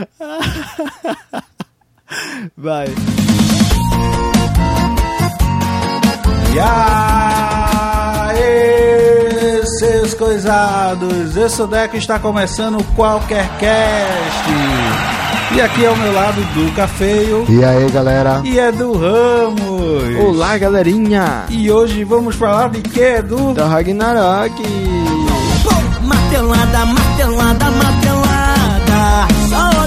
Vai. E aí, seus coisados, eu sou o Deco está começando Qualquer Cast. E aqui ao meu lado, Duca Feio E aí, galera? e Edu Ramos. Olá, galerinha. E hoje vamos falar de que, Edu? Da Ragnarok. Martelada, martelada, martelada.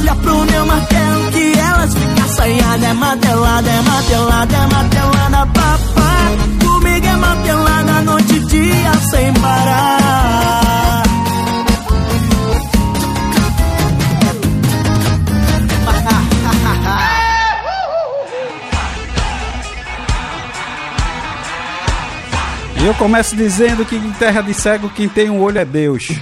Olha pro meu martelo que elas ficam assanhadas. É martelada, é martelada, é martelada, papá. Comigo é martelada, noite e dia sem parar. E eu começo dizendo que em terra de cego quem tem um olho é Deus.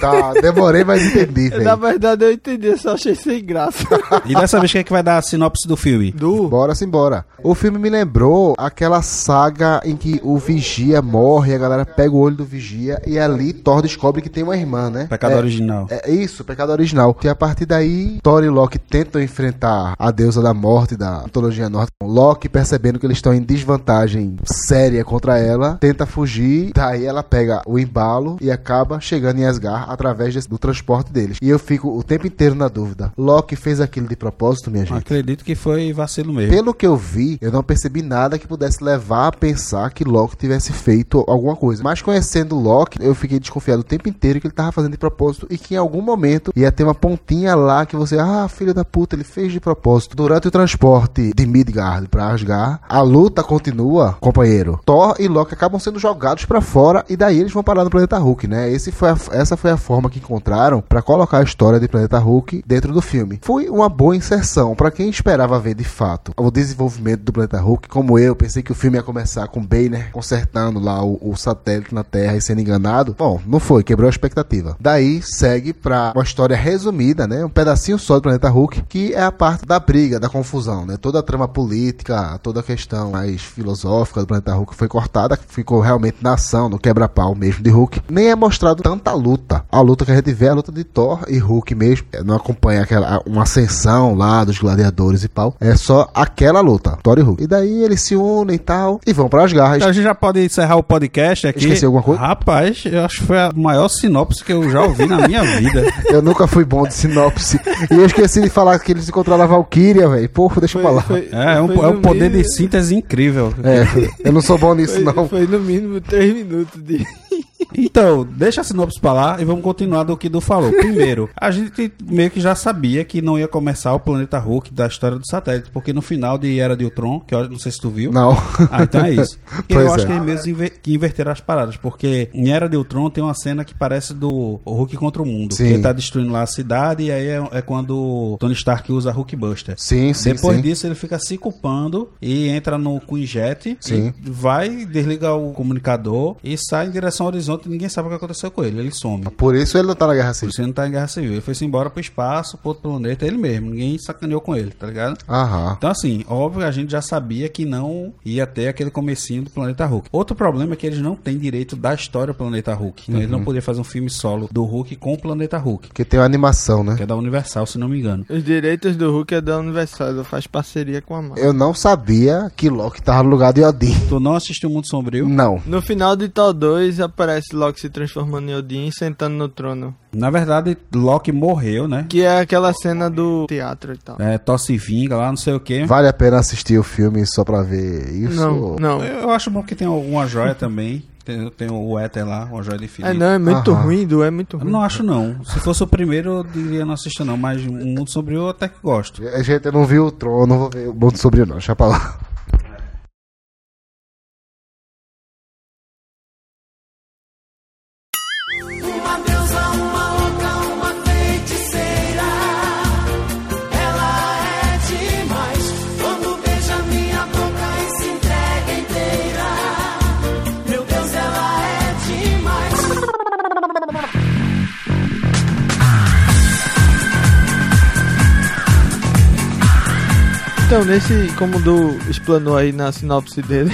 Tá, demorei, mas entendi, Na velho. verdade, eu entendi, só achei sem graça. E dessa vez quem é que vai dar a sinopse do filme? Du, Bora simbora. O filme me lembrou aquela saga em que o vigia morre, a galera pega o olho do vigia e ali Thor descobre que tem uma irmã, né? Pecado É- original. É isso, pecado original. E a partir daí, Thor e Loki tentam enfrentar a deusa da morte da mitologia nórdica. Loki, percebendo que eles estão em desvantagem séria contra ela, tenta fugir. Daí ela pega o embalo e acaba chegando em Asgard através desse- do transporte deles. E eu fico o tempo inteiro na dúvida. Loki fez aquilo de propósito, minha gente? Acredito que foi vacilo mesmo. Pelo que eu vi, eu não percebi nada que pudesse levar a pensar que Loki tivesse feito alguma coisa. Mas conhecendo Loki, eu fiquei desconfiado o tempo inteiro que ele tava fazendo de propósito e que em algum momento ia ter uma pontinha lá que você, ah, filho da puta, ele fez de propósito. Durante o transporte de Midgard pra Asgard, a luta continua, companheiro. Thor e Loki acabam sendo jogados pra fora e daí eles vão parar no planeta Hulk, né? Esse foi a- essa foi a forma que encontraram pra colocar a história de Planeta Hulk dentro do filme. Foi uma boa inserção pra quem esperava ver de fato o desenvolvimento do Planeta Hulk, como eu, pensei que o filme ia começar com Banner consertando lá o, o satélite na Terra e sendo enganado. Bom, não foi, quebrou a expectativa. Daí segue pra uma história resumida, né? Um pedacinho só do Planeta Hulk, que é a parte da briga, da confusão, né? Toda a trama política, toda a questão mais filosófica do Planeta Hulk foi cortada, ficou realmente na ação, no quebra-pau mesmo de Hulk. Nem é mostrado tanta luta. A luta que a gente vê é a luta de Thor e Hulk mesmo. É, Não acompanha aquela uma ascensão lá dos gladiadores e pau. É só aquela luta, Thor e Hulk. E daí eles se unem e tal e vão para as garras. Então a gente já pode encerrar o podcast aqui. Esqueci alguma coisa? Rapaz, eu acho que foi a maior sinopse que eu já ouvi na minha vida. Eu nunca fui bom de sinopse. e eu esqueci de falar que eles encontraram a Valkyria, velho. Porra, deixa eu falar. É, é um, foi é um poder de síntese incrível. É, eu não sou bom nisso, Foi, não. foi no mínimo 3 minutos de. Então, deixa a sinopse pra lá e vamos continuar do que Du falou. Primeiro, a gente meio que já sabia que não ia começar o planeta Hulk da história do satélite, porque no final de Era de Ultron, que eu não sei se tu viu. Não. Ah, então é isso. E eu acho é. que eles mesmo inver- que inverteram as paradas, porque em Era de Ultron tem uma cena que parece do Hulk contra o mundo. Sim. Que ele tá destruindo lá a cidade e aí é, é quando o Tony Stark usa Hulk Buster. Sim, sim, Depois sim. disso ele fica se culpando e entra no Queen Jet Sim. vai, desliga o comunicador e sai em direção ao horizonte e ninguém sabe o que aconteceu com ele. Ele some. Por isso ele não tá na Guerra Por Civil. isso ele não tá em guerra civil. Ele foi-se embora pro espaço, pro outro planeta, ele mesmo. Ninguém sacaneou com ele, tá ligado? Aham. Então, assim, óbvio, a gente já sabia que não ia ter aquele comecinho do Planeta Hulk. Outro problema é que eles não têm direito da história do Planeta Hulk. Então, eles não podiam fazer um filme solo do Hulk com o Planeta Hulk, Porque tem uma animação, né? que é da Universal, se não me engano. Os direitos do Hulk é da Universal, ela faz parceria com a Marvel. Eu não sabia que Loki tava no lugar de Odin. Tu não assistiu Mundo Sombrio? Não. No final de Thor 2 aparece Loki se transformando em Odin e sentando no trono. Na verdade, Loki morreu, né? Que é aquela cena do teatro e tal. É, tosse vinga lá, não sei o quê. Vale a pena assistir o filme só pra ver isso? Não, não. Eu acho bom que tem alguma joia também. Tem, tem o Éter lá, uma joia de É não, é muito Aham. ruim, Du, é muito Eu ruim. não acho não. Se fosse o primeiro, eu diria não assista não. Mas o Mundo Sombrio eu até que gosto. Gente, eu não vi o Tron, não vou ver o Mundo Sombrio não, deixa pra lá. Então, nesse, como o Du explanou aí na sinopse dele,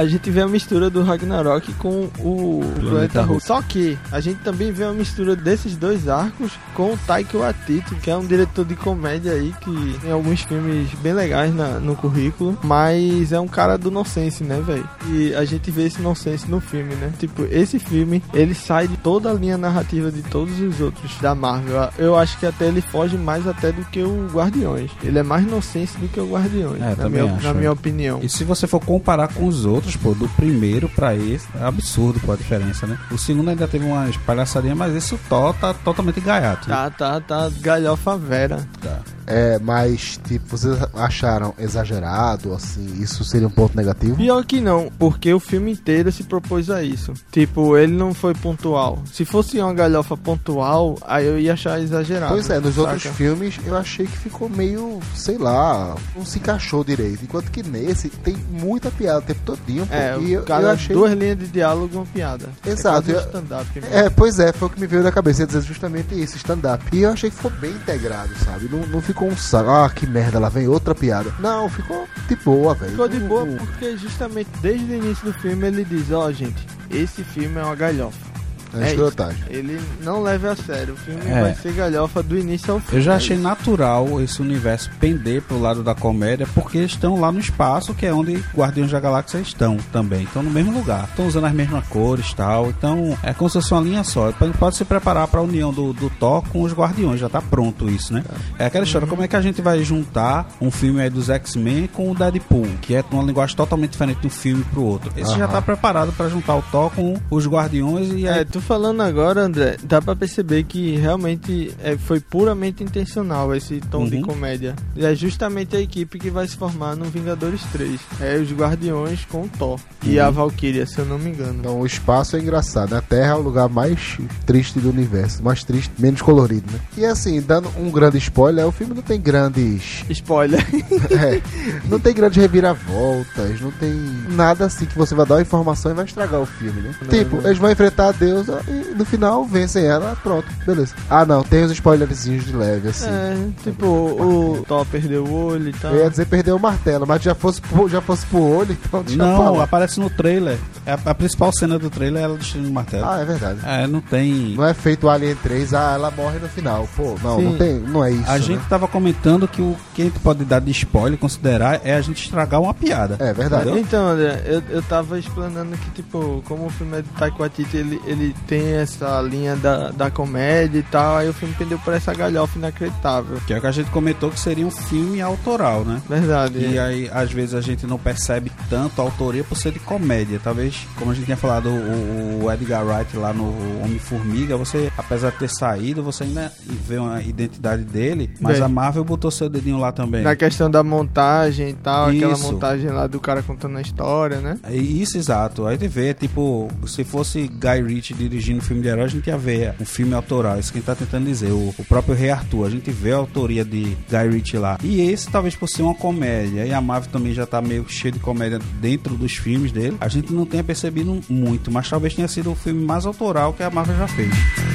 a gente vê a mistura do Ragnarok com o Planeta Hulk. Só que a gente também vê a mistura desses dois arcos com o Taika Waititi, que é um diretor de comédia aí que tem alguns filmes bem legais na- no currículo, mas é um cara do nonsense, né, velho? E a gente vê esse nonsense no filme, né? Tipo, esse filme, ele sai de toda a linha narrativa de todos os outros da Marvel. Eu acho que até ele foge mais até do que o Guardiões. Ele é mais nonsense do que o Guardiões, É, na, minha, acho, na é. minha opinião. E se você for comparar com os outros, pô, do primeiro pra esse, é absurdo pô, a diferença, né? O segundo ainda teve uma palhaçadinha, mas esse o Thor tá totalmente gaiato. né? Tá, tá, tá galhofa vera. Tá. É, mas, tipo, vocês acharam exagerado, assim, isso seria um ponto negativo? Pior que não, porque o filme inteiro se propôs a isso. Tipo, ele não foi pontual. Se fosse uma galhofa pontual, aí eu ia achar exagerado. Pois é, nos saca? outros filmes eu achei que ficou meio, sei lá, não se encaixou direito. Enquanto que nesse tem muita piada o tempo todinho, É, e eu, eu achei. duas linhas de diálogo e uma piada. Exato, É um eu- stand-up. mesmo. É, pois é, foi o que me veio na cabeça, dizer justamente isso, stand-up. E eu achei que ficou bem integrado, sabe? Não, não ficou um saco, ah, que merda, lá vem outra piada. Não, ficou de boa, velho. Ficou de boa porque justamente desde o início do filme ele diz, ó gente, esse filme é uma galhofa. É É escrotagem. Ele não leve a sério, o filme É. vai ser galhofa do início ao fim. Eu já É achei natural esse universo pender pro lado da comédia, porque eles estão lá no espaço, que é onde Guardiões da Galáxia estão também. Estão no mesmo lugar. Estão usando as mesmas cores e tal. Então é como se fosse uma linha só. Pode se preparar pra união do, do Thor com os Guardiões. Já tá pronto isso, né? É aquela história, como é que a gente vai juntar um filme aí dos X-Men com o Deadpool, que é uma linguagem totalmente diferente de um filme pro outro. Esse já tá preparado pra juntar o Thor com os Guardiões e aí É, tu falando agora, André, dá pra perceber que realmente é, foi puramente intencional esse tom de Uhum. comédia. E é justamente a equipe que vai se formar no Vingadores 3. É os Guardiões com o Thor. E Uhum. a Valkyria, se eu não me engano. Então o espaço é engraçado? A Terra é o lugar mais triste do universo, mais triste, menos colorido, né? E assim, dando um grande spoiler, o filme não tem grandes. Spoiler. é, não tem grandes reviravoltas, não tem nada assim que você vai dar uma informação e vai estragar o filme, né? Não, tipo, não. eles vão enfrentar a deusa e no final vencem ela, pronto, beleza. Ah não, tem os spoilerzinhos de leve, assim. É, tipo, o Thor perdeu o olho e tal. Eu ia dizer perder o martelo, mas já fosse pro, já fosse pro olho, então deixa Não, falar. aparece no trailer. É A, a principal cena do trailer é ela destruindo o martelo. Ah, é verdade. É, não tem. Não é feito Alien 3, ah, ela morre no final. Pô, não, Sim. não tem, não é isso. A né? gente tava comentando que o que a gente pode dar de spoiler considerar é a gente estragar uma piada. É verdade. Entendeu? Então, André, eu, eu tava explanando que, tipo, como o filme é de Taika Waititi, ele, ele tem essa linha da, da comédia e tal, aí o filme pendeu por essa galhofa inacreditável. Que é o que a gente comentou que seria um filme autoral, né? Verdade. E aí, às vezes, a gente não percebe tanto a autoria por ser de comédia. Talvez, como a gente tinha falado, o, o Edgar Wright lá no Homem-Formiga, você, apesar de ter saído, você ainda vê uma identidade dele, mas Bem. a Marvel botou seu dedinho lá também. Na questão da montagem e tal, aquela Isso. montagem lá do cara contando a história, né? É Isso, exato. Aí você vê, tipo, se fosse Guy Ritchie dirigindo filme de herói, a gente ia ver um filme autoral. Isso que a gente tá tentando dizer. O, o próprio Rei Arthur, a gente vê a autoria de Guy Ritchie lá. E esse, talvez por ser uma comédia, e a Marvel também já tá meio cheio de comédia dentro dos filmes dele, a gente não tenha percebido muito, mas talvez tenha sido o filme mais autoral que a Marvel já fez.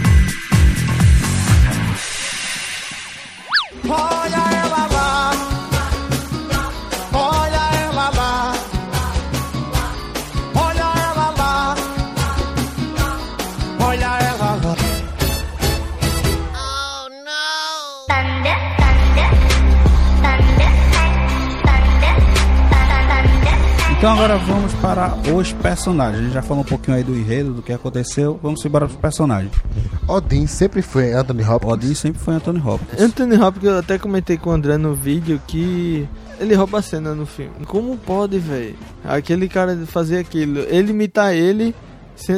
Agora vamos para os personagens. A gente já falou um pouquinho aí do enredo, do que aconteceu. Vamos embora para os personagens. Odin sempre foi Anthony Hopkins. Odin sempre foi Anthony Hopkins. Anthony Hopkins, eu até comentei com o André no vídeo que ele rouba a cena no filme. Como pode, velho? Aquele cara fazer aquilo. Ele imitar ele,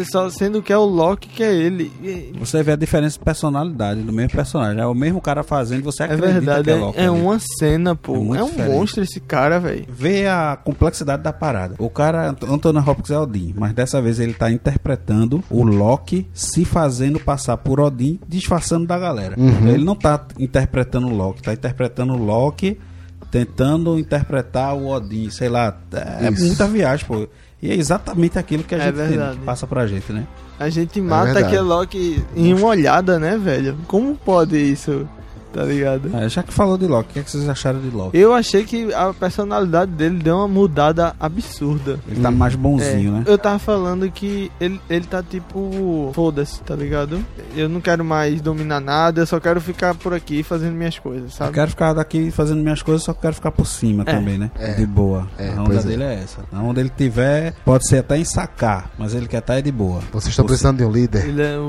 só sendo que é o Loki que é ele. Você vê a diferença de personalidade do mesmo personagem. É o mesmo cara fazendo, você É acredita verdade, que é é, Loki. é ali. uma cena, pô. É É, um diferente. monstro esse cara, velho. Vê a complexidade da parada. O cara, Ant- Anthony Hopkins é Odin, mas dessa vez ele tá interpretando o Loki se fazendo passar por Odin, disfarçando da galera. Ele não tá interpretando o Loki, tá interpretando o Loki tentando interpretar o Odin, sei lá. É Isso. muita viagem, pô. E é exatamente aquilo que a É gente tem, verdade. passa pra gente, né? A gente mata verdade. aquele Loki em uma olhada, né, velho? Como pode isso? Tá ligado? É, já que falou de Loki, o que, é que vocês acharam de Loki? Eu achei que a personalidade dele deu uma mudada absurda. Ele tá mais bonzinho, É, né? Eu tava falando que ele, ele tá tipo, foda-se, tá ligado? Eu não quero mais dominar nada, eu só quero ficar por aqui fazendo minhas coisas, Eu sabe? quero ficar daqui fazendo minhas coisas, só que quero ficar por cima É. também, né? É. De boa. É, a onda é. dele é. essa. Onde ele tiver, pode ser até em sacar, mas ele quer estar de boa. Vocês estão precisando de um líder? Ele é o,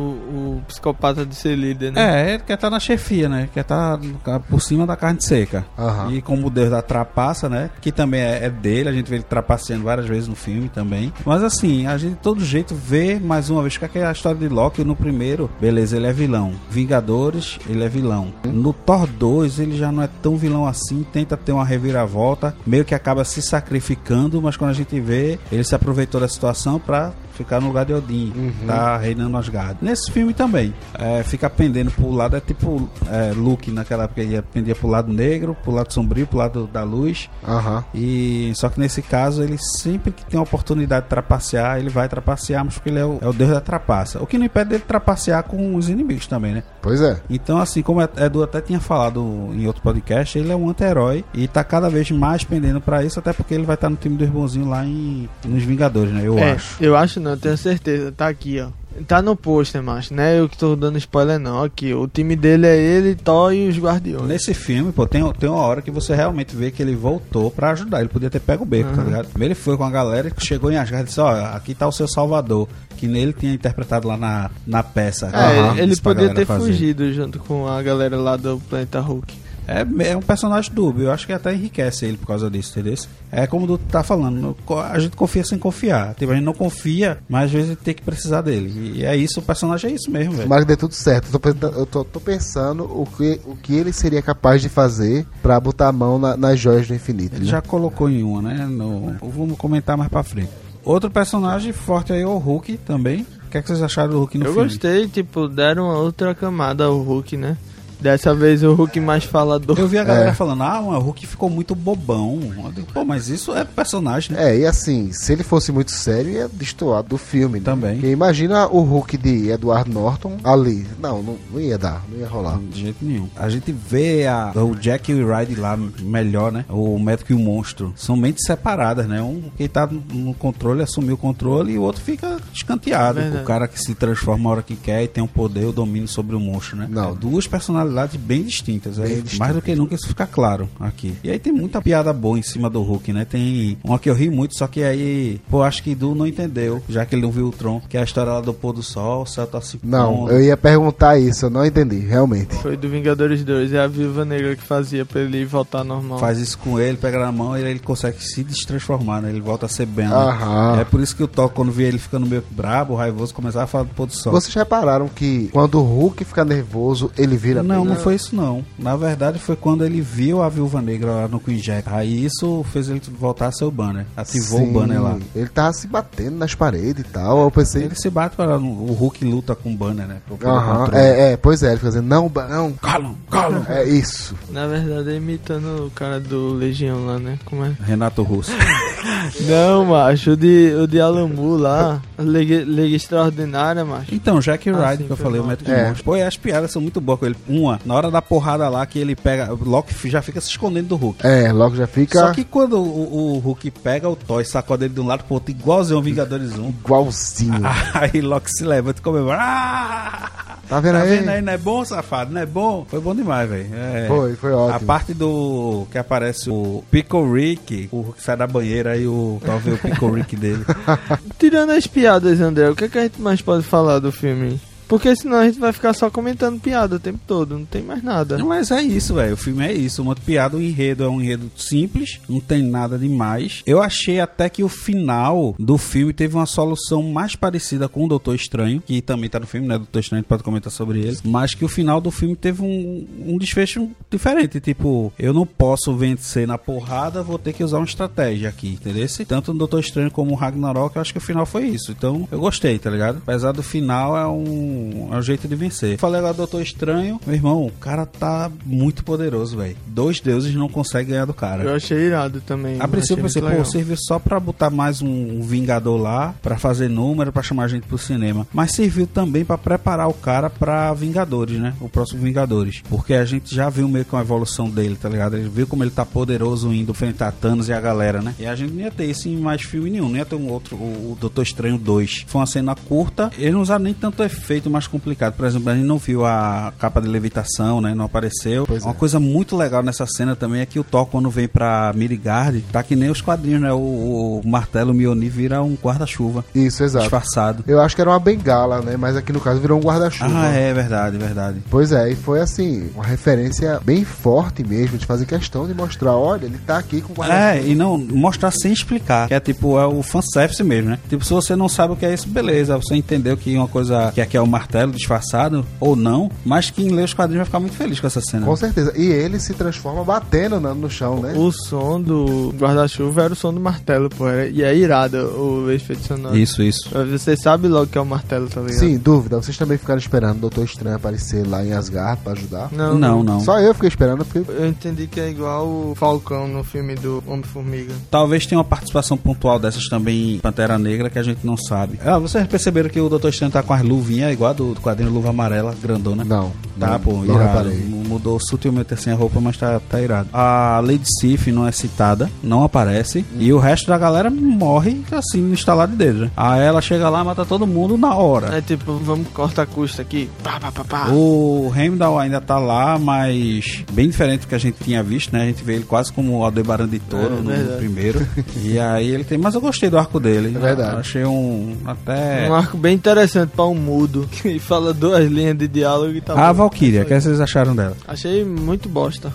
o psicopata de ser líder, né? É, ele quer estar na chefia, né? Quer estar por cima da carne seca. Aham. E como o Deus da trapaça, né? Que também é, é dele, a gente vê ele trapaceando várias vezes no filme também. Mas assim, a gente de todo jeito vê mais uma vez que é a história de Loki no primeiro, beleza, ele é vilão. Vingadores, ele é vilão. No Thor 2, ele já não é tão vilão assim, tenta ter uma reviravolta, meio que acaba se sacrificando, mas quando a gente vê, ele se aproveitou da situação pra ficar no lugar de Odin, tá reinando Asgard. Nesse filme também, é, fica pendendo pro lado, é tipo é, Luke naquela época, ia pendia pro lado negro, pro lado sombrio, pro lado da luz. Aham. E só que nesse caso, ele sempre que tem a oportunidade de trapacear, ele vai trapacear, mas porque ele é o, é o deus da trapaça. O que não impede dele trapacear com os inimigos também, né? Pois é. Então, assim, como o Edu até tinha falado em outro podcast, ele é um anti-herói e tá cada vez mais pendendo pra isso, até porque ele vai estar no time dos bonzinhos lá em, nos Vingadores, né? Eu É, acho. eu acho não, eu tenho certeza. Tá aqui, ó. Tá no pôster, macho, né? Eu que tô dando spoiler não. Aqui, o time dele é ele, Thor e os Guardiões. Nesse filme, pô, tem, tem uma hora que você realmente vê que ele voltou pra ajudar. Ele podia ter pego o beco, tá Uhum. ligado? Ele foi com a galera que chegou em Asgard e disse: Ó, aqui tá o seu Salvador. Que nele tinha interpretado lá na, na peça. É, Aham. ele pra podia ter fazer. fugido junto com a galera lá do Planeta Hulk. É, é um personagem dúbio. Eu acho que até enriquece ele por causa disso, entendeu? É como o tá falando. A gente confia sem confiar. Tipo, a gente não confia, mas às vezes tem que precisar dele. E é isso, o personagem é isso mesmo, velho. Mas dê tudo certo. Eu tô, pensando- eu tô- tô pensando o que, o que ele seria capaz de fazer pra botar a mão na- nas joias do infinito. Ele né? já colocou em uma, né? No... Vamos comentar mais pra frente. Outro personagem forte aí é o Hulk também. O que, é que vocês acharam do Hulk no eu filme? gostei, tipo, deram uma outra camada ao Hulk, né? Dessa vez o Hulk mais falador. Eu vi a galera É. falando, ah, o Hulk ficou muito bobão. Digo, Pô, mas isso é personagem, né? É, e assim, se ele fosse muito sério, ia destoar do filme. Né? Também. Porque imagina o Hulk de Edward Norton ali. Não, não, não ia dar, não ia rolar. De jeito nenhum. A gente vê a, o Jack e o Ryde lá melhor, né? O médico e o monstro. São mentes separadas, né? Um que tá no- controle, assumiu o controle e o outro fica escanteado. Verdade. O cara que se transforma a hora que quer e tem o poder, o domínio sobre o monstro, né? Não. É duas personalidades bem distintas. é Bem mais do que nunca isso fica claro aqui. E aí tem muita piada boa em cima do Hulk, né? Tem uma que eu ri muito, só que aí, pô, acho que Du não entendeu, já que ele não viu o Tron, que é a história lá do pôr do sol, o céu tá se Não, pondo. eu ia perguntar isso, eu não entendi, realmente. Foi do Vingadores 2, é a Viúva Negra que fazia pra ele voltar normal. faz isso com ele, pega na mão e ele consegue se destransformar, né? Ele volta a ser Ben. né? Aham. É por isso que o Thor, quando vê ele ficando meio brabo, raivoso, começava a falar do pôr do sol. Vocês repararam que quando o Hulk fica nervoso, ele vira Não, bem? não foi isso não. Na verdade foi quando ele viu a Viúva Negra lá no Queen Jack. Aí isso fez ele voltar a ser o banner. Ativou Sim, o banner lá. Ele tava se batendo nas paredes e tal. Eu pensei. Ele se bate para o Hulk luta com o banner, né? Aham, é, é, pois é, ele fica dizendo, não, não. Calam, calam. É isso. Na verdade é imitando o cara do Legião lá, né? Como é? Renato Russo. Não, macho, o de, o de Alamu lá, Liga, Liga Extraordinária, macho. Então, Jack Ah, Ryder, sim, que eu falei, o médico É. monstro. Pô, e as piadas são muito boas com ele. Uma, na hora da porrada lá, que ele pega. O Loki já fica se escondendo do Hulk. É, logo já fica Só que quando o, o Hulk pega o Thor e sacode ele de um lado pro outro, igualzinho o Vingadores 1. igualzinho. Aí Loki se levanta e comemora. Ah! tá vendo Tá aí? vendo aí? Não é bom, safado? Não é bom? Foi bom demais, velho. É. Foi, foi A ótimo. parte do que aparece o Pickle Rick, o Hulk sai da banheira e o Thor vê o Pickle Rick dele. Tirando as piadas, André, o que, é que a gente mais pode falar do filme? Porque senão a gente vai ficar só comentando piada o tempo todo, não tem mais nada. Mas é isso, velho. O filme é isso. Uma piada, o enredo é um enredo simples, não tem nada demais. Eu achei até que o final do filme teve uma solução mais parecida com o Doutor Estranho, que também tá no filme, né? Doutor Estranho, pode comentar sobre ele. Mas que o final do filme teve um, um desfecho diferente. Tipo, eu não posso vencer na porrada, vou ter que usar uma estratégia aqui, entendeu? Tanto no Doutor Estranho como o Ragnarok, eu acho que o final foi isso. Então, eu gostei, tá ligado? Apesar do final, é um um, é um jeito de vencer. Falei agora, Doutor Estranho, meu irmão, o cara tá muito poderoso, velho. Dois deuses não conseguem ganhar do cara. Eu achei irado também. A princípio pensei, pô, legal. serviu só pra botar mais um, Vingador lá, pra fazer número, pra chamar a gente pro cinema. Mas serviu também pra preparar o cara pra Vingadores, né? O próximo Vingadores. Porque a gente já viu meio que uma evolução dele, tá ligado? Ele viu como ele tá poderoso indo enfrentar Thanos e a galera, né? E a gente não ia ter isso em mais filme nenhum, não ia ter um outro, o, Doutor Estranho 2. Foi uma cena curta, ele não usaram nem tanto efeito mais complicado. Por exemplo, a gente não viu a capa de levitação, né? Não apareceu. Pois uma é. coisa muito legal nessa cena também é que o Thor, quando vem pra Midgard, tá que nem os quadrinhos, né? O, o martelo Mjolnir vira um guarda-chuva Isso, exato. disfarçado. Eu acho que era uma bengala, né? Mas aqui no caso virou um guarda-chuva. Ah, é verdade, verdade. Pois é, e foi assim, uma referência bem forte mesmo, de fazer questão de mostrar, olha, ele tá aqui com o guarda-chuva. É, e não mostrar sem explicar. Que é tipo, é o fanservice mesmo, né? Tipo, se você não sabe o que é isso, beleza. Você entendeu que uma coisa que aqui é o martelo disfarçado, ou não, mas quem lê os quadrinhos vai ficar muito feliz com essa cena. Com certeza. E ele se transforma batendo no, no chão, né? O som do guarda-chuva era o som do martelo, pô. era- E é irado o efeito sonoro. Isso, isso. Você sabe logo que é o martelo, tá ligado? Sim, dúvida. Vocês também ficaram esperando o Doutor Estranho aparecer lá em Asgard pra ajudar? Não, Não, não. Só eu fiquei esperando porque. Eu entendi que é igual o Falcão no filme do Homem-Formiga. Talvez tenha uma participação pontual dessas também em Pantera Negra que a gente não sabe. Ah, vocês perceberam que o Doutor Estranho tá com as luvinhas igual a do, do quadrinho Luva Amarela, grandona? Não. Tá, não, pô, não irado. Mudou sutilmente assim a roupa, mas tá, tá irado. A Lady Sif não é citada, não aparece. E o resto da galera morre assim no instalar de dedo. né? Aí ela chega lá, mata todo mundo na hora. É tipo, vamos cortar custo aqui. Pá, pá, pá, pá. O Heimdall ainda tá lá, mas bem diferente do que a gente tinha visto, né? A gente vê ele quase como o Aldebaran de Touro É, no, no verdade. primeiro. e aí ele tem. Mas eu gostei do arco dele. É verdade. Eu achei um. Até. Um arco bem interessante pra um mudo que fala duas linhas de diálogo e tá A bom. Valkyria, o que vocês acharam dela? Achei muito bosta.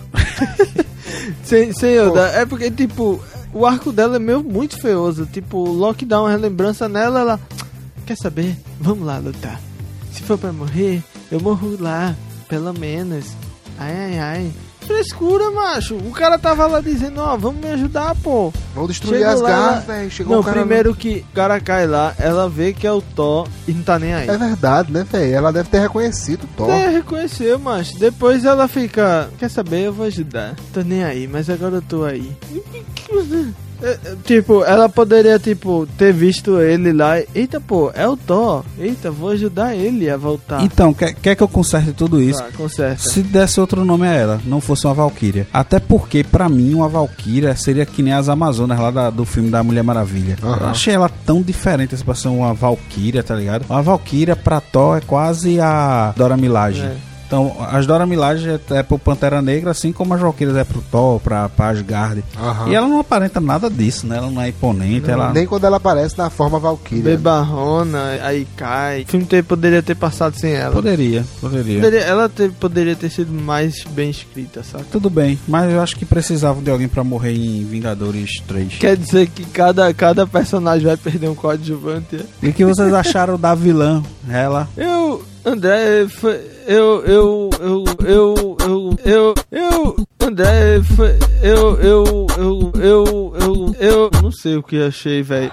sem, sem eu dar. É porque, tipo, o arco dela é meio muito feioso. Tipo, o Loki dá uma relembrança nela, ela. Quer saber? Vamos lá lutar. Se for pra morrer, eu morro lá, pelo menos. Ai, ai, ai. Frescura, macho. O cara tava lá dizendo, ó, vamos me ajudar, pô. Vão destruir Asgard, lá, velho. Chegou Não, o cara primeiro que o cara cai lá, ela vê que é o Thor e não tá nem aí. É verdade, né, velho? Ela deve ter reconhecido o Thor. É, reconheceu, mas depois ela fica. Quer saber? Eu vou ajudar. Tô nem aí, mas agora eu tô aí. É, é, Tipo, ela poderia, tipo, ter visto ele lá. Eita, pô, é o Thor. Eita, vou ajudar ele a voltar. Então, quer, quer que eu conserte tudo isso? Tá, conserta. Se desse outro nome a ela, não fosse uma Valkyria. Até porque, pra mim, uma Valkyria seria que nem as Amazonas lá da- do filme da Mulher Maravilha. Aham. Eu achei ela tão diferente assim, pra ser uma Valkyria, tá ligado? Uma Valkyria pra Thor é quase a Dora Milaje. É. Então, as Dora Milaje é, é pro Pantera Negra, assim como as Valkyrias é pro Thor, pra, pra Asgard. Aham. E ela não aparenta nada disso, né? Ela não é imponente, ela... Nem quando ela aparece na forma Valkyria. Bebarrona, aí cai. O filme ter- poderia ter passado sem ela. Poderia, poderia. Poderia- ela ter- poderia ter sido mais bem escrita, sabe? Tudo bem, mas eu acho que precisavam de alguém pra morrer em Vingadores 3. Quer dizer que cada, cada personagem vai perder um coadjuvante. E o que vocês acharam da vilã? Ela. Eu, André, foi, eu, eu, eu, eu, eu, eu, eu, André, eu, eu, eu, eu, eu, eu, não sei o que achei, velho.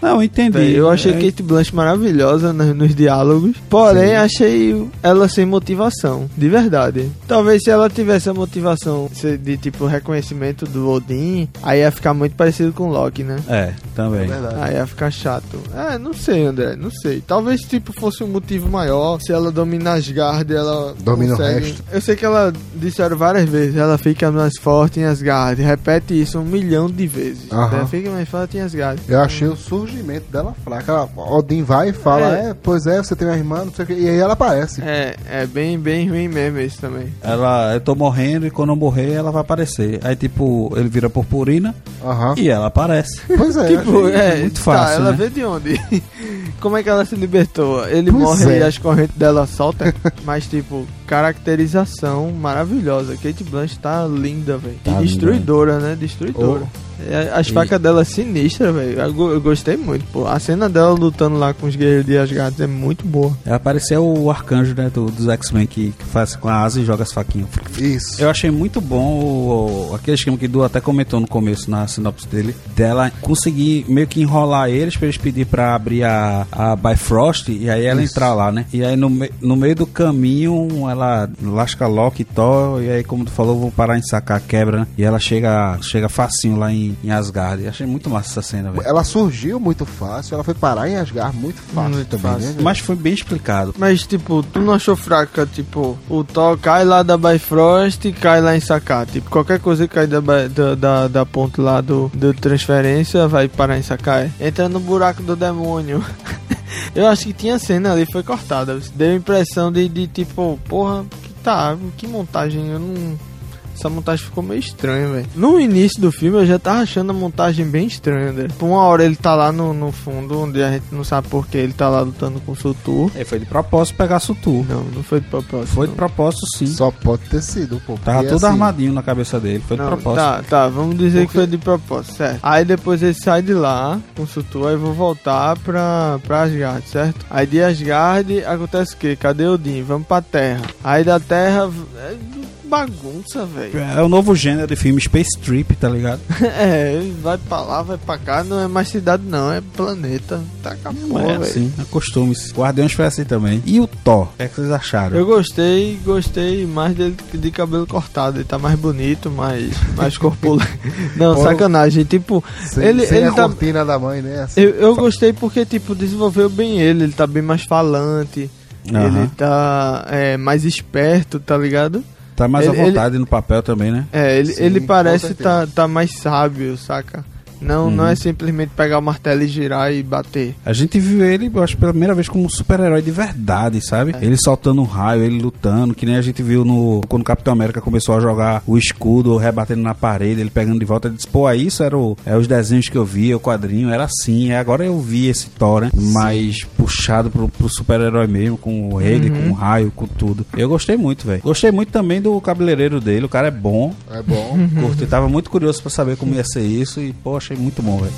Não, eu entendi. Eu achei É, Kate Blanche maravilhosa nos, nos diálogos, porém achei ela sem motivação, de verdade. Talvez se ela tivesse a motivação de tipo reconhecimento do Odin, aí ia ficar muito parecido com Loki, né? É, também. Verdade. Aí ia ficar chato. É, não sei, André, não sei. Talvez, tipo, fosse um motivo maior. Se ela domina Asgard, ela Domina o consegue... resto. Eu sei que ela disseram várias vezes, ela fica mais forte em Asgard. Repete isso um milhão de vezes. Ela fica mais forte em Asgard. Eu achei o surgimento dela fraca. Ela, Odin vai e fala, É. é. pois é, você tem uma irmã, não sei o que. E aí ela aparece. É, é bem, bem ruim mesmo isso também. Ela, eu tô morrendo e quando eu morrer ela vai aparecer. Aí, tipo, ele vira purpurina Aham. e ela aparece. Pois é. Tipo, é, muito tá, fácil, ela né? vê de onde? Como é que ela se libertou? Ele Pois morre é. e as correntes dela soltam. mas, tipo, caracterização maravilhosa. Kate Blanche tá linda, velho. Tá e linda, destruidora, né? Destruidora. É, As E- facas dela sinistras, velho. Eu, eu gostei muito, pô. A cena dela lutando lá com os guerreiros de Asgard é muito boa. Ela apareceu o arcanjo, né, do- dos X-Men que, que faz com a asa e joga as faquinhas. Isso. Eu achei muito bom o, o- aquele esquema que Du até comentou no começo, na sinopse dele, dela conseguir meio que enrolar eles pra eles pedir pra abrir a, a Bifrost e aí ela Isso. entrar lá, né? E aí no, me- no meio do caminho ela lasca Loki e Thor, e aí como tu falou, vão parar em sacar quebra, né? E ela chega, chega facinho lá em, em Asgard. E achei muito massa essa cena, velho. Ela surgiu muito fácil, ela foi parar em Asgard muito fácil Muito também, fácil. né? Mas foi bem explicado. Mas, tipo, tu não achou fraca, tipo, o Thor cai lá da Bifrost e cai lá em Sacar. Tipo, qualquer coisa que cai da, da, da, da ponte lá do, do transferência vai parar em Sacar. Entra no buraco do demônio. Eu acho que tinha cena ali, foi cortada. Deu a impressão de, de tipo, porra, que tá, que montagem, eu não. Essa montagem ficou meio estranha, velho. No início do filme eu já tava achando a montagem bem estranha, velho. Por uma hora ele tá lá no, no fundo, onde a gente não sabe por que ele tá lá lutando com o Sutur. É, foi de propósito pegar Sutur. Não, não foi de propósito. Foi de não. propósito sim. Só pode ter sido, pô. Tava tudo assim, armadinho na cabeça dele. Foi de Não, propósito. tá, tá, vamos dizer que Porque- foi de propósito, certo. Aí depois ele sai de lá com o Sutur, aí vou voltar pra, pra Asgard, certo? Aí de Asgard acontece o quê? Cadê Odin? Vamos pra Terra. Aí da Terra. É bagunça, velho. É o novo gênero de filme Space Trip, tá ligado? É, vai pra lá, vai pra cá, não é mais cidade não, é planeta. Tá com a porra, é assim, acostume-se. Guardiões foi assim também. E o Thor? O que, é que vocês acharam? Eu gostei, gostei mais dele de cabelo cortado. Ele tá mais bonito, mais, mais corpulento. Não, Pô, sacanagem. Tipo, Sem, ele, sem ele a tá. cortina da mãe, né? Assim, Eu, eu gostei porque, tipo, desenvolveu bem ele. Ele tá bem mais falante. Aham. Ele tá é, mais esperto, tá ligado? Tá mais ele- à vontade no papel também, né? É, ele, Sim, ele parece tá, tá mais sábio, saca? Não, não Uhum. é simplesmente pegar o martelo e girar e bater. A gente viu ele, eu acho, pela primeira vez como um super-herói de verdade, sabe? É. Ele soltando um raio, ele lutando, que nem a gente viu no quando o Capitão América começou a jogar o escudo, rebatendo na parede, ele pegando de volta, ele disse, pô, aí isso era o, é os desenhos que eu via, o quadrinho, era assim. E agora eu vi esse Thor, né? Mais puxado pro, pro super-herói mesmo, com ele, Uhum. com o raio, com tudo. Eu gostei muito, velho. Gostei muito também do cabeleireiro dele, o cara é bom. É bom. Curti, tava muito curioso pra saber como ia ser isso e, pô, achei muito bom, velho.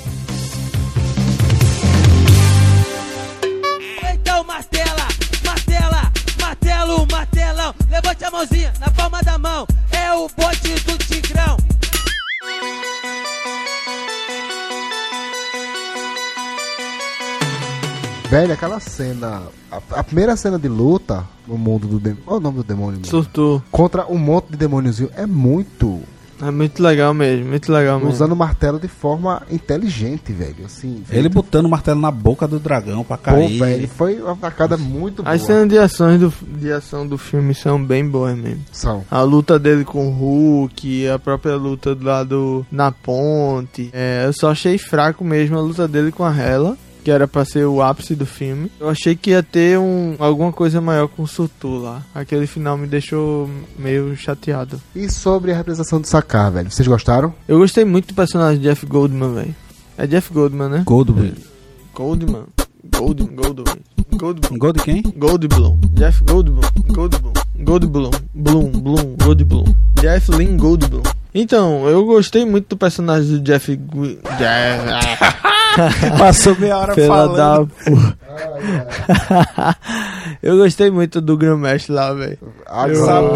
Velho, aquela cena. A, a primeira cena de luta no mundo do demônio. Qual é o nome do demônio? Surtou. Contra um monte de demôniozinho. É muito. É muito legal mesmo, muito legal mesmo. Usando o martelo de forma inteligente, velho. Assim. Ele botando o martelo na boca do dragão pra Pô, cair. velho, foi uma facada muito boa. As cenas de, ações do, de ação do filme são bem boas mesmo. São. A luta dele com o Hulk, a própria luta lá do, na ponte. É, eu só achei fraco mesmo a luta dele com a Hela, que era pra ser o ápice do filme. Eu achei que ia ter um, alguma coisa maior com o Sutu lá. Aquele final me deixou meio chateado. E sobre a representação do Sakar, velho. Vocês gostaram? Eu gostei muito do personagem de Jeff Goldman, velho. É Jeff Goldman, né? Goldblum. Goldman. Goldman, Goldman. Goldblum. Gold quem? Goldblum. Jeff Goldblum. Goldblum. Goldblum. Bloom, Bloom, Goldblum. Jeff Lynn Goldblum. Então, eu gostei muito do personagem do Jeff... Jeff... Passou meia hora Pela da falando. porra. eu gostei muito do Grandmaster lá, velho. Eu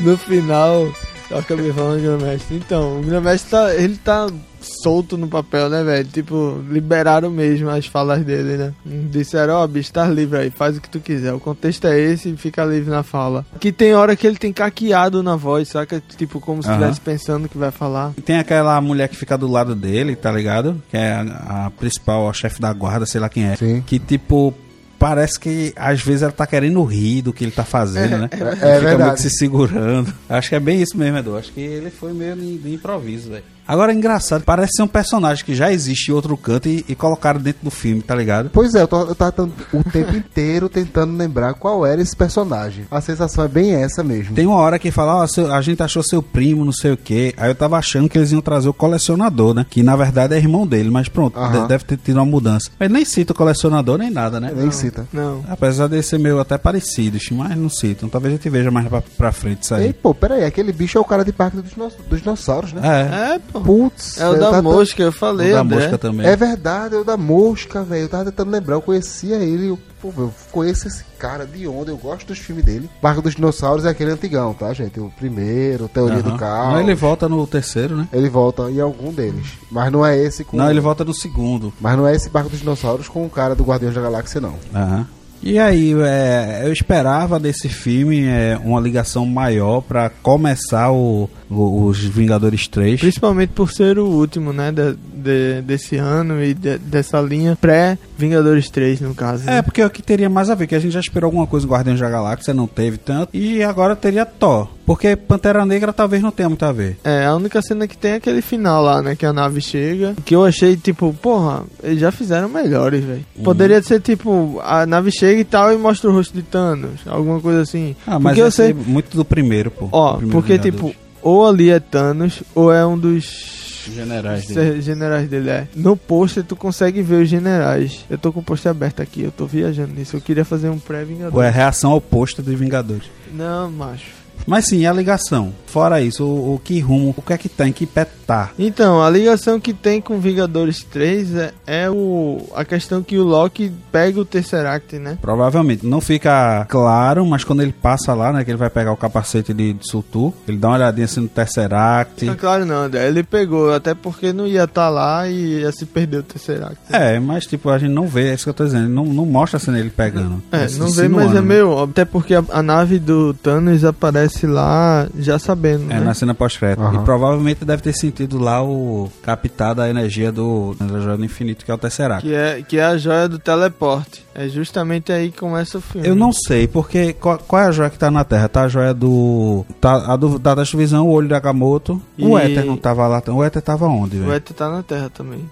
No final, eu acabei falando do Grandmaster. Então, o Grandmaster tá, ele tá solto no papel, né, velho? Tipo, liberaram mesmo as falas dele, né? Disseram, ó, bicho, tá livre aí, faz o que tu quiser. O contexto é esse e fica livre na fala. Que tem hora que ele tem caqueado na voz, saca? Tipo, como se estivesse pensando que vai falar. E Tem aquela mulher que fica do lado dele, tá ligado? Que é a, a principal, a chefe da guarda, sei lá quem é. Sim. Que tipo. Parece que às vezes ela tá querendo rir do que ele tá fazendo, né? é Ele fica verdade. muito se segurando. Acho que é bem isso mesmo, Edu. Acho que ele foi meio de improviso, velho. Agora é engraçado, parece ser um personagem que já existe em outro canto e, e colocaram dentro do filme, tá ligado? Pois é, eu, tô, eu tava o tempo inteiro tentando lembrar qual era esse personagem. A sensação é bem essa mesmo. Tem uma hora que fala, ó, seu- a gente achou seu primo, não sei o quê. Aí eu tava achando que eles iam trazer o colecionador, né? Que na verdade é irmão dele, mas pronto, Aham. de- deve ter tido uma mudança. Mas nem cita o colecionador nem nada, né? Nem cita. Não. Apesar de ser meio até parecido, mas não citam. Talvez a gente veja mais pra, pra frente isso Ei, aí. pô, peraí, aquele bicho é o cara de parque dos, dinoss- dos dinossauros, né? É. É. Putz, É o da mosca, eu falei, O da André. mosca também. É verdade, é o da mosca, velho. Eu tava tentando lembrar, eu conhecia ele. Eu, pô, eu conheço esse cara de onde? Eu gosto dos filmes dele. Barco dos Dinossauros é aquele antigão, tá, gente? O primeiro, Teoria do Aham. Caos. Não, ele volta no terceiro, né? Ele volta em algum deles. Mas não é esse com. Não, ele volta no segundo. Mas não é esse Barco dos Dinossauros com o cara do Guardiões da Galáxia, não. Aham. E aí, é, eu esperava desse filme é, uma ligação maior pra começar o, o- os Vingadores 3. Principalmente por ser o último, né, de- de- desse ano e de- dessa linha pré-Vingadores 3, no caso. É, né? porque é o que teria mais a ver, que a gente já esperou alguma coisa no Guardiões da Galáxia, não teve tanto, e agora teria Thor. Porque Pantera Negra talvez não tenha muito a ver. É, a única cena que tem é aquele final lá, né? Que a nave chega. Que eu achei, tipo, porra, eles já fizeram melhores, velho. Uhum. Poderia ser, tipo, a nave chega e tal e mostra o rosto de Thanos. Alguma coisa assim. Ah, mas porque eu sei. ser muito do primeiro, pô. Ó, porque, Vingadores. tipo, ou ali é Thanos, ou é um dos. Generais dele. generais dele é. No pôster tu consegue ver os generais. Eu tô com o pôster aberto aqui, eu tô viajando nisso. Eu queria fazer um pré-vingador. Pô, é reação oposta dos Vingadores. Não, macho. Mas sim, a ligação. Fora isso, o, o que rumo, o que é que tá, em que pé tá? Então, a ligação que tem com Vingadores 3 é, é o, a questão que o Loki pega o Tesseract, né? Provavelmente. Não fica claro, mas quando ele passa lá, né, que ele vai pegar o capacete de, de Sultur, ele dá uma olhadinha assim no Tesseract. Não, claro não, André. Ele pegou, até porque não ia estar lá e ia se perder o Tesseract. É, mas tipo, a gente não vê, é isso que eu tô dizendo. Não, não mostra a cena ele pegando. É, Isso não vê, mas é meio. Até porque a, a nave do Thanos aparece lá já sabendo, É, né? na cena pós-crédito. Aham. E provavelmente deve ter sentido lá o captar da energia do da joia do infinito, que é o Tesseract. Que é, que é a joia do teleporte. É justamente aí que começa o filme. Eu não sei, porque qual, qual é a joia que tá na Terra? Tá a joia do. Tá a do, da Visão, o olho da Agamotto. O E- Éter não tava lá. O Éter tava onde, O velho? Éter tá na Terra também.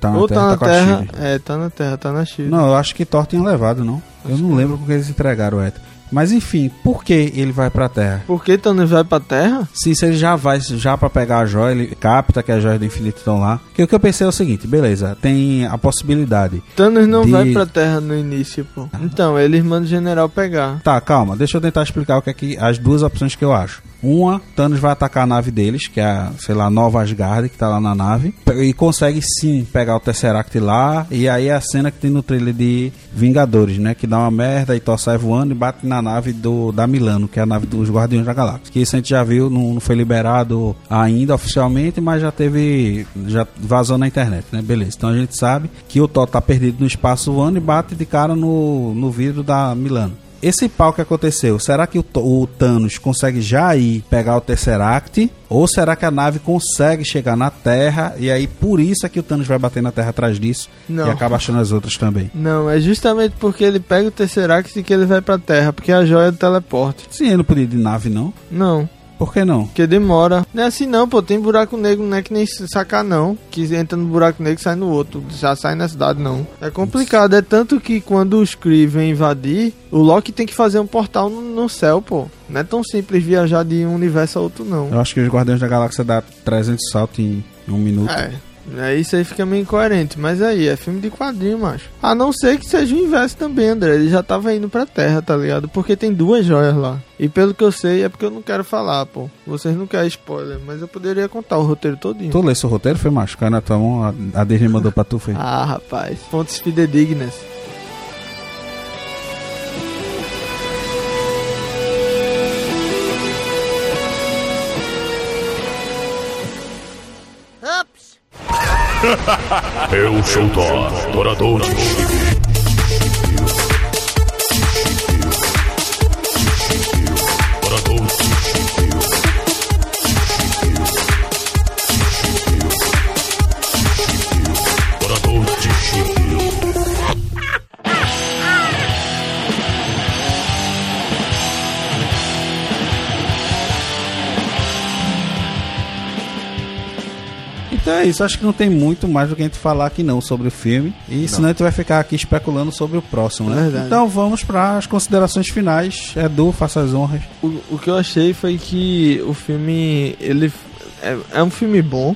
Tá na Ou Terra, tá na com a Terra. É, tá na Terra, tá na Shield. Não, eu acho que Thor tinha levado, não. Eu não lembro porque eles entregaram o Éter. Mas enfim, por que ele vai pra Terra? Por que Thanos vai pra Terra? Se, se ele já vai já para pegar a joia, ele capta que as joias do infinito estão lá. Que o que eu pensei é o seguinte, beleza, tem a possibilidade. Thanos não De- vai pra Terra no início, pô. Então, eles mandam o general pegar. Tá, calma, deixa eu tentar explicar o que é que as duas opções que eu acho. Uma, Thanos vai atacar a nave deles, que é a, sei lá, Nova Asgard, que tá lá na nave, e consegue sim pegar o Tesseract lá, e aí é a cena que tem no trailer de Vingadores, né, que dá uma merda e Thor sai voando e bate na nave do da Milano, que é a nave dos Guardiões da Galáxia. Que isso a gente já viu, não, não foi liberado ainda oficialmente, mas já teve, já vazou na internet, né, beleza. Então a gente sabe que o Thor tá perdido no espaço voando e bate de cara no, no vidro da Milano. Esse pau que aconteceu, será que o, o Thanos consegue já ir pegar o Tesseract? Ou será que a nave consegue chegar na Terra e aí por isso é que o Thanos vai bater na Terra atrás disso Não. e acaba achando as outras também? Não, é justamente porque ele pega o Tesseract que ele vai pra Terra, porque é a joia do teleporte. Sim, ele não podia ir de nave não. Não, Por que não? porque demora. Não é assim não, pô, tem buraco negro, não é que nem sacar não, que entra no buraco negro e sai no outro, já sai na cidade não. É complicado, é tanto que quando os Kree vêm invadir, o Loki tem que fazer um portal no, no céu, pô. Não é tão simples viajar de um universo a outro não. Eu acho que os Guardiões da Galáxia dá 300 saltos em um minuto. É. É, isso aí fica meio incoerente, mas aí, é filme de quadrinho, macho. A não ser que seja o inverso também, André. Ele já tava indo pra terra, tá ligado? Porque tem duas joias lá. E pelo que eu sei, é porque eu não quero falar, pô. Vocês não querem spoiler, mas eu poderia contar o roteiro todinho. Tu lê seu roteiro, foi macho? Cai na tua mão, a, a Disney mandou pra tu, foi? Ah, rapaz. Fontes fidedignas. Eu sou Thor, orador de é isso, acho que não tem muito mais do que a gente falar aqui não sobre o filme. E senão a gente vai ficar aqui especulando sobre o próximo, né? Verdade. Então vamos para as considerações finais. Edu, faça as honras. O, o que eu achei foi que o filme, ele é, é um filme bom,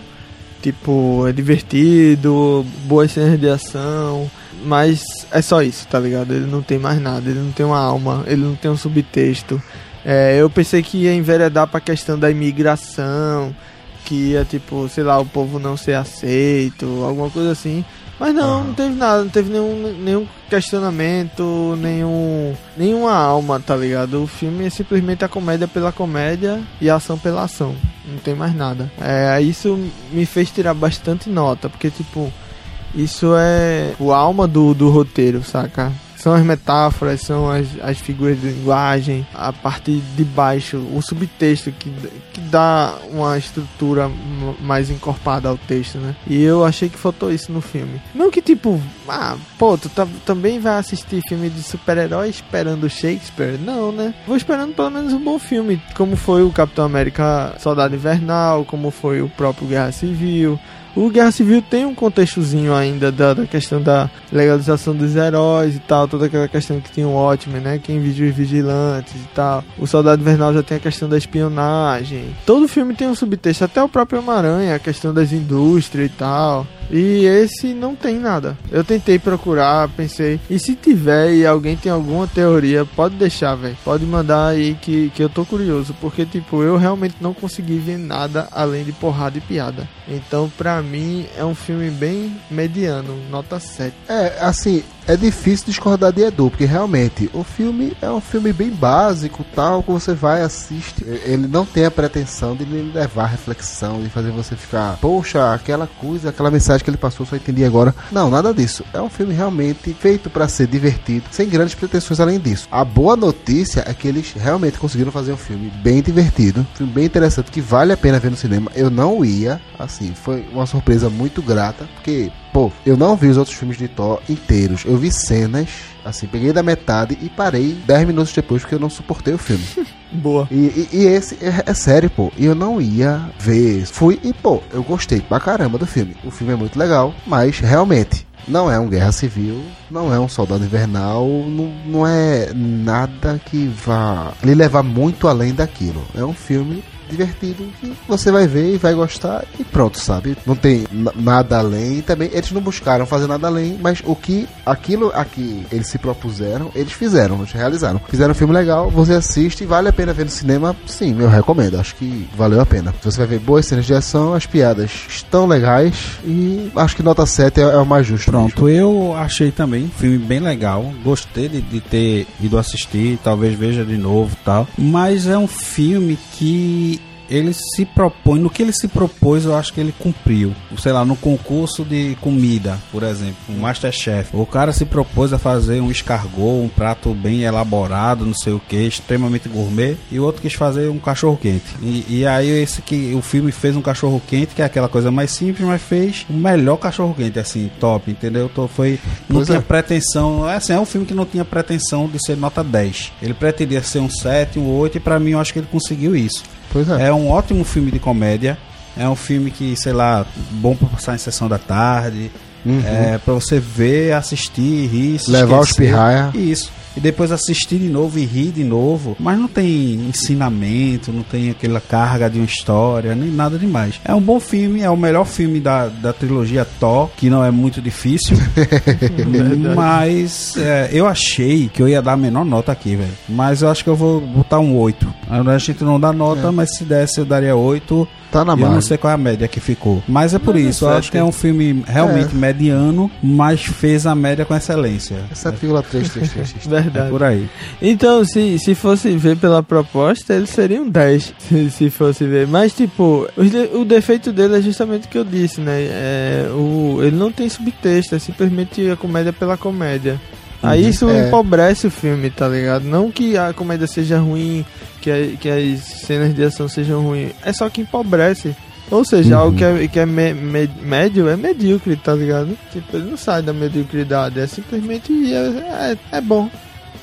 tipo, é divertido, boas cenas de ação, mas é só isso, tá ligado? Ele não tem mais nada, ele não tem uma alma, ele não tem um subtexto. É, eu pensei que ia enveredar pra questão da imigração, que ia, tipo, sei lá, o povo não ser aceito, alguma coisa assim. Mas não, não teve nada, não teve nenhum, nenhum questionamento, nenhum, nenhuma alma, tá ligado? O filme é simplesmente a comédia pela comédia e a ação pela ação. Não tem mais nada. É, isso me fez tirar bastante nota, porque, tipo, isso é o alma do, do roteiro, saca? São as metáforas, são as, as figuras de linguagem, a parte de baixo, o subtexto que, que dá uma estrutura mais encorpada ao texto, né? E eu achei que faltou isso no filme. Não que tipo, ah, pô, tu tá- também vai assistir filme de super-herói esperando Shakespeare? Não, né? Vou esperando pelo menos um bom filme, como foi o Capitão América Soldado Invernal, como foi o próprio Guerra Civil. O Guerra Civil tem um contextozinho ainda da, da questão da legalização dos heróis e tal, toda aquela questão que tinha o Watchmen, né? Quem vigia os vigilantes e tal. O Soldado Invernal já tem a questão da espionagem. Todo filme tem um subtexto, até o próprio Homem-Aranha, a questão das indústrias e tal. E esse não tem nada. Eu tentei procurar, pensei, e se tiver e alguém tem alguma teoria, pode deixar, velho. Pode mandar aí que, que eu tô curioso. Porque, tipo, eu realmente não consegui ver nada além de porrada e piada. Então, pra mim, é um filme bem mediano, nota 7. É, assim, é difícil discordar de Edu, porque realmente o filme é um filme bem básico, tal, que você vai, assiste. Ele não tem a pretensão de lhe levar à reflexão, de fazer você ficar, poxa, aquela coisa, aquela mensagem que ele passou, só entendi agora. Não, nada disso. É um filme realmente feito pra ser divertido, sem grandes pretensões além disso. A boa notícia é que eles realmente conseguiram fazer um filme bem divertido, um filme bem interessante, que vale a pena ver no cinema. Eu não ia, assim, foi uma surpresa muito grata, porque Pô, eu não vi os outros filmes de Thor inteiros. Eu vi cenas, assim, peguei da metade e parei 10 minutos depois porque eu não suportei o filme. Boa. E, e- e esse é, é sério, pô. E eu não ia ver. Fui e, pô, eu gostei pra caramba do filme. O filme é muito legal, mas realmente. Não é um Guerra Civil, não é um Soldado Invernal, não, não é nada que vá lhe levar muito além daquilo. É um filme divertido que você vai ver e vai gostar e pronto, sabe? Não tem na- nada além. Também eles não buscaram fazer nada além, mas o que aquilo a que eles se propuseram, eles fizeram, eles realizaram. Fizeram um filme legal, você assiste, vale a pena ver no cinema? Sim, eu recomendo. Acho que valeu a pena. Você vai ver boas cenas de ação, as piadas estão legais e acho que nota 7 é, é o mais justo. Pronto, eu achei também um filme bem legal. Gostei de, de ter ido assistir, talvez veja de novo tal. Mas é um filme que ele se propõe, no que ele se propôs, eu acho que ele cumpriu. Sei lá, no concurso de comida, por exemplo, um Masterchef. O cara se propôs a fazer um escargot, um prato bem elaborado, não sei o que, extremamente gourmet, e o outro quis fazer um cachorro quente. E, e aí esse que o filme fez um cachorro quente, que é aquela coisa mais simples, mas fez o melhor cachorro quente, assim, top, entendeu? Foi, não Pois tinha é. pretensão, assim, é um filme que não tinha pretensão de ser nota 10. Ele pretendia ser um 7, um 8, e pra mim eu acho que ele conseguiu isso. Pois é. É um ótimo filme de comédia. É um filme que, sei lá, bom pra passar em sessão da tarde. É pra você ver, assistir, rir, se Uhum. Levar os pirraia. Isso. E depois assistir de novo e rir de novo. Mas não tem ensinamento, não tem aquela carga de uma história, nem nada demais. É um bom filme, é o melhor filme da, da trilogia Thor, que não é muito difícil. mas é, eu achei que eu ia dar a menor nota aqui, velho. Mas eu acho que eu vou botar um 8. A gente não dá nota, mas se desse eu daria 8. Tá na E eu não sei qual é a média que ficou. Mas é por é isso, eu acho que é um filme realmente mediano, mas fez a média com excelência. 7,333. É Verdade. por aí. Então, se, se fosse ver pela proposta, ele seria um 10. Se, se fosse ver. Mas, tipo, de- o defeito dele é justamente o que eu disse, né? É, o, ele não tem subtexto, é simplesmente a comédia pela comédia. Aí isso É. empobrece o filme, tá ligado? Não que a comédia seja ruim, que, a- que as cenas de ação sejam ruins. É só que empobrece. Ou seja, Uhum. algo que é, que é me- me- médio é medíocre, tá ligado? Tipo, ele não sai da mediocridade, é simplesmente é, é, é bom,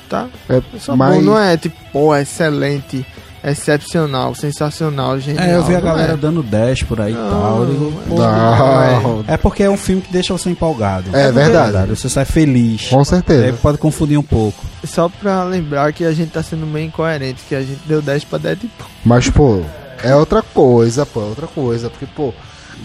tá? É, Só mas bom, não é tipo, pô, excelente, excepcional, sensacional, genial. É, eu vi a não galera é. dando 10 por aí e tal. Digo, Não. É porque é um filme que deixa você empolgado. É verdade. Você sai feliz. Com certeza. Aí pode confundir um pouco. Só pra lembrar que a gente tá sendo meio incoerente, que a gente deu 10 pra Deadpool. Mas, pô, é outra coisa, pô, é outra coisa. Porque, pô,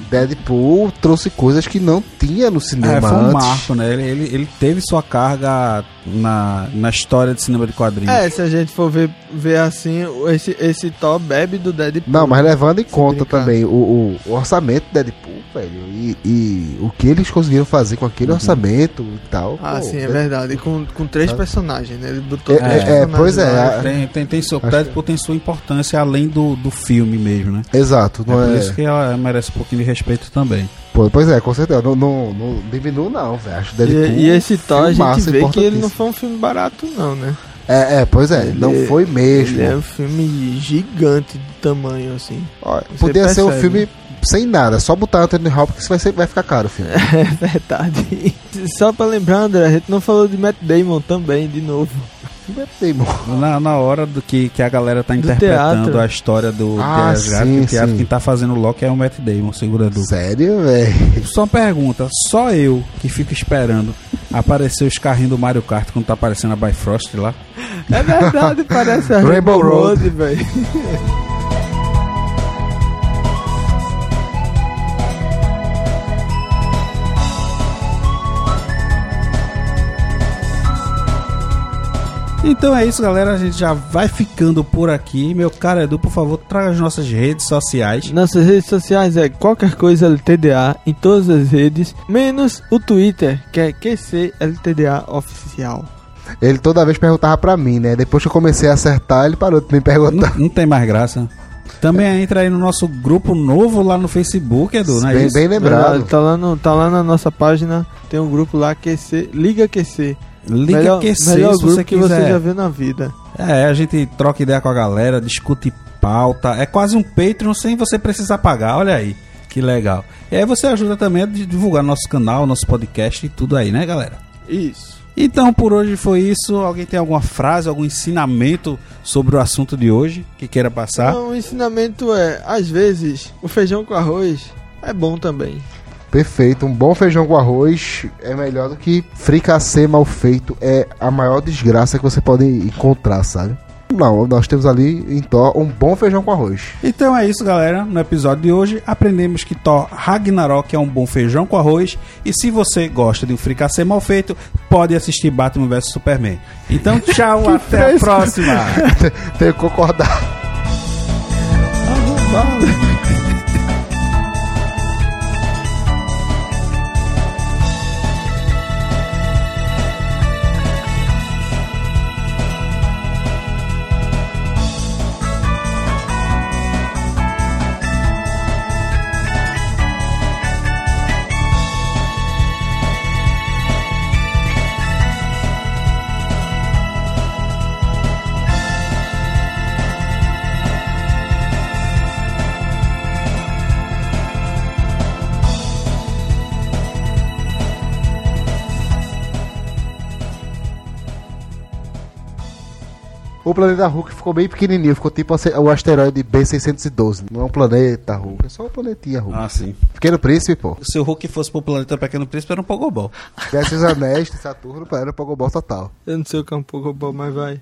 Deadpool trouxe coisas que não tinha no É, cinema foi um antes. marco, né? Ele, ele, ele teve sua carga na, na história de cinema de quadrinhos. É, se a gente for ver, ver assim, esse, esse Thor bebe do Deadpool. Não, mas levando em conta também o, o- o orçamento do Deadpool, velho, e, e o que eles conseguiram fazer com aquele orçamento e tal. Ah, pô, sim, é verdade. E com, com três Sabe? personagens, né? Ele botou É, três é, personagens pois é, Tem, tem, tem seu, Acho Deadpool tem sua importância além do, do filme mesmo, né? Exato, É não por é. isso que ela merece um pouquinho de respeito também. Pô, pois é, com certeza. Não, não, não diminuo, não, velho. Acho Deadpool. E, e esse Thor, a gente vê que ele não foi um filme barato, não, né? É, é, pois é, não Ele- foi mesmo. Ele é um filme gigante de tamanho, assim. Você Podia ser um percebe. filme sem nada, só botar Anthony Hopkins vai, ser, vai ficar caro o filme. É verdade. Só pra lembrar, André, a gente não falou de Matt Damon também, de novo. Matt Damon. Na, na hora do que, que a galera tá interpretando teatro. a história do Ah, Asgard, sim, o teatro, sim. quem tá fazendo o Loki é o Matt Damon, segurador. Sério, velho? Só uma pergunta, só eu que fico esperando aparecer os carrinhos do Mario Kart quando tá aparecendo a Bifrost lá? É verdade, parece a Rainbow Rainbow Road. Road, velho. Então é isso, galera. A gente já vai ficando por aqui. Meu cara Edu, por favor, traga as nossas redes sociais. Nossas redes sociais é qualquer coisa LTDA em todas as redes, menos o Twitter, que é QC LTDA Oficial. Ele toda vez perguntava pra mim, né? Depois que eu comecei a acertar, ele parou de me Não, perguntar. não tem mais graça. Também entra aí no nosso grupo novo lá no Facebook, Edu, não é bem, bem lembrado. Verdade, Tá lá, no, tá lá na nossa página, tem um grupo lá QC, Liga QC. Liga melhor, QC melhor se você que você quiser. já viu na vida. É, a gente troca ideia com a galera, discute pauta. É quase um Patreon sem você precisar pagar, olha aí. Que legal. E aí você ajuda também a di- divulgar nosso canal, nosso podcast e tudo aí, né, galera? Isso. Então por hoje foi isso. Alguém tem alguma frase, algum ensinamento sobre o assunto de hoje que queira passar? Então, o ensinamento é, às vezes, o feijão com arroz é bom também. Perfeito. Um bom feijão com arroz é melhor do que fricassê mal feito. É a maior desgraça que você pode encontrar, sabe? Não, nós temos ali em Thor um bom feijão com arroz. Então é isso, galera. No episódio de hoje aprendemos que Thor Ragnarok é um bom feijão com arroz. E se você gosta de um fricassê mal feito, pode assistir Batman vs Superman. Então, tchau, até a próxima. Tenho que concordar. Planeta Hulk ficou bem pequenininho, ficou tipo o asteroide B612. Não é um planeta Hulk, é só um planetinha Hulk. Ah, sim. Pequeno Príncipe, pô. Se o Hulk fosse pro planeta Pequeno Príncipe, era um Pogobol. Desce os anéis de Saturno para o Pogobol total. Eu não sei o que é um pouco bom, mas vai.